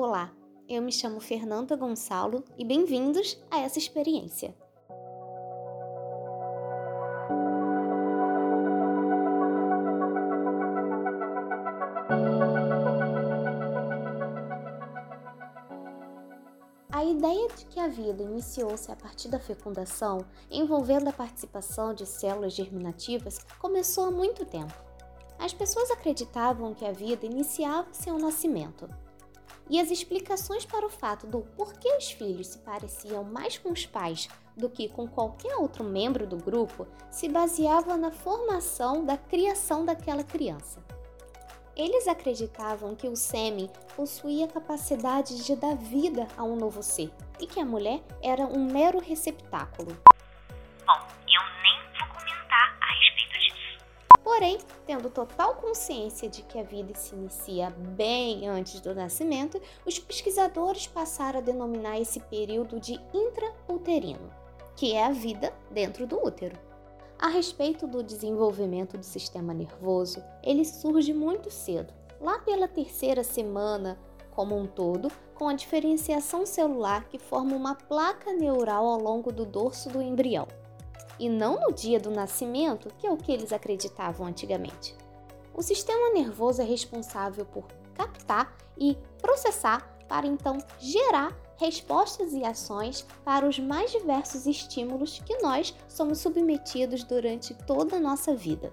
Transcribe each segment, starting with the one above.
Olá, eu me chamo Fernanda Gonçalo e bem-vindos a essa experiência. A ideia de que a vida iniciou-se a partir da fecundação, envolvendo a participação de células germinativas, começou há muito tempo. As pessoas acreditavam que a vida iniciava-se ao nascimento. E as explicações para o fato do porquê os filhos se pareciam mais com os pais do que com qualquer outro membro do grupo se baseavam na formação da criação daquela criança. Eles acreditavam que o sêmen possuía capacidade de dar vida a um novo ser e que a mulher era um mero receptáculo. Porém, tendo total consciência de que a vida se inicia bem antes do nascimento, os pesquisadores passaram a denominar esse período de intrauterino, que é a vida dentro do útero. A respeito do desenvolvimento do sistema nervoso, ele surge muito cedo, lá pela terceira semana, como um todo, com a diferenciação celular que forma uma placa neural ao longo do dorso do embrião, e não no dia do nascimento, que é o que eles acreditavam antigamente. O sistema nervoso é responsável por captar e processar para então gerar respostas e ações para os mais diversos estímulos que nós somos submetidos durante toda a nossa vida.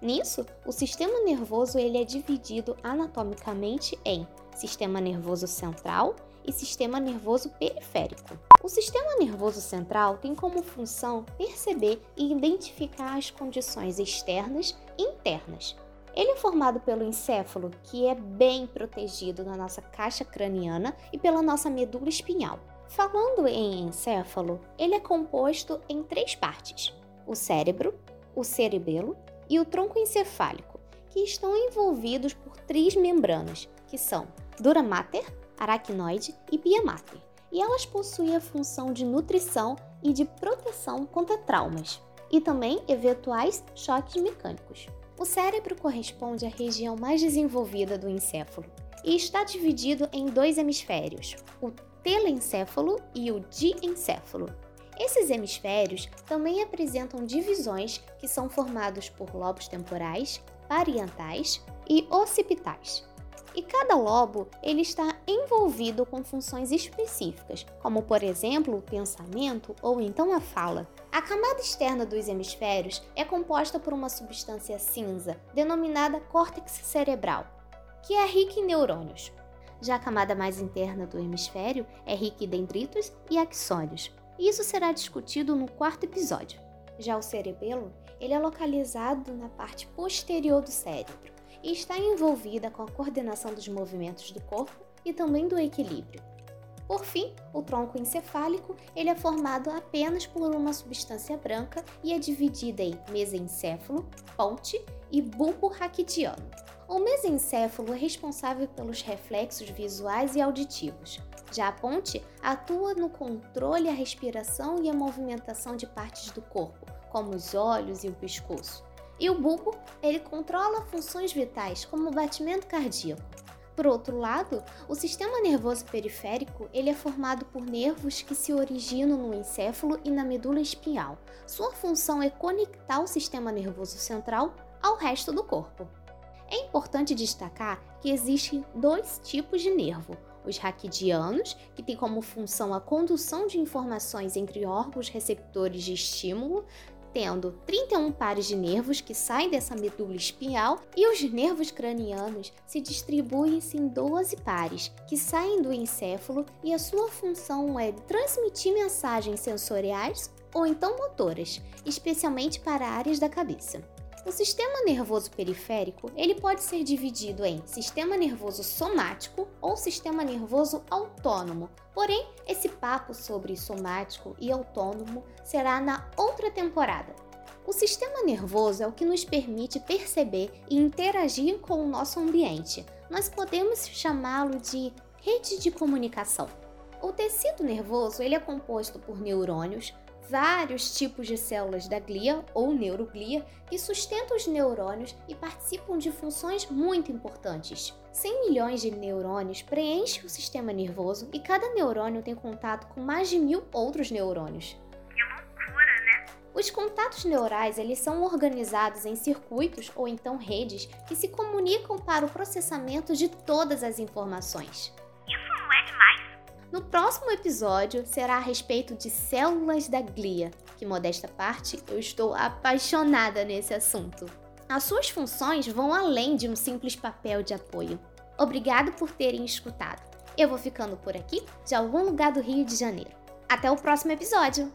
Nisso, o sistema nervoso ele é dividido anatomicamente em sistema nervoso central e sistema nervoso periférico. O sistema nervoso central tem como função perceber e identificar as condições externas e internas, ele é formado pelo encéfalo, que é bem protegido na nossa caixa craniana e pela nossa medula espinhal. Falando em encéfalo, ele é composto em três partes: o cérebro, o cerebelo e o tronco encefálico, que estão envolvidos por três membranas, que são dura mater, aracnoide e pia mater, e elas possuem a função de nutrição e de proteção contra traumas, e também eventuais choques mecânicos. O cérebro corresponde à região mais desenvolvida do encéfalo e está dividido em dois hemisférios, o telencéfalo e o diencéfalo. Esses hemisférios também apresentam divisões que são formados por lobos temporais, parietais e occipitais. E cada lobo ele está envolvido com funções específicas, como por exemplo o pensamento ou então a fala. A camada externa dos hemisférios é composta por uma substância cinza denominada córtex cerebral, que é rica em neurônios. Já a camada mais interna do hemisfério é rica em dendritos e axônios. Isso será discutido no quarto episódio. Já o cerebelo, ele é localizado na parte posterior do cérebro e está envolvida com a coordenação dos movimentos do corpo e também do equilíbrio. Por fim, o tronco encefálico ele é formado apenas por uma substância branca e é dividida em mesencéfalo, ponte e bulbo raquidiano. O mesencéfalo é responsável pelos reflexos visuais e auditivos. Já a ponte atua no controle, a respiração e a movimentação de partes do corpo, como os olhos e o pescoço. E o bulbo, ele controla funções vitais como o batimento cardíaco. Por outro lado, o sistema nervoso periférico ele é formado por nervos que se originam no encéfalo e na medula espinhal. Sua função é conectar o sistema nervoso central ao resto do corpo. É importante destacar que existem dois tipos de nervo: os raquidianos, que têm como função a condução de informações entre órgãos receptores de estímulo, tendo 31 pares de nervos que saem dessa medula espinhal e os nervos cranianos se distribuem-se em 12 pares que saem do encéfalo e a sua função é transmitir mensagens sensoriais ou então motoras, especialmente para áreas da cabeça. O sistema nervoso periférico ele pode ser dividido em sistema nervoso somático ou sistema nervoso autônomo. Porém, esse papo sobre somático e autônomo será na outra temporada. O sistema nervoso é o que nos permite perceber e interagir com o nosso ambiente. Nós podemos chamá-lo de rede de comunicação. O tecido nervoso ele é composto por neurônios, vários tipos de células da glia ou neuroglia que sustentam os neurônios e participam de funções muito importantes. 100 milhões de neurônios preenchem o sistema nervoso e cada neurônio tem contato com mais de mil outros neurônios. Que loucura, né? Os contatos neurais eles são organizados em circuitos ou então redes que se comunicam para o processamento de todas as informações. No próximo episódio será a respeito de células da glia, que modesta parte, eu estou apaixonada nesse assunto. As suas funções vão além de um simples papel de apoio. Obrigado por terem escutado. Eu vou ficando por aqui, de algum lugar do Rio de Janeiro. Até o próximo episódio!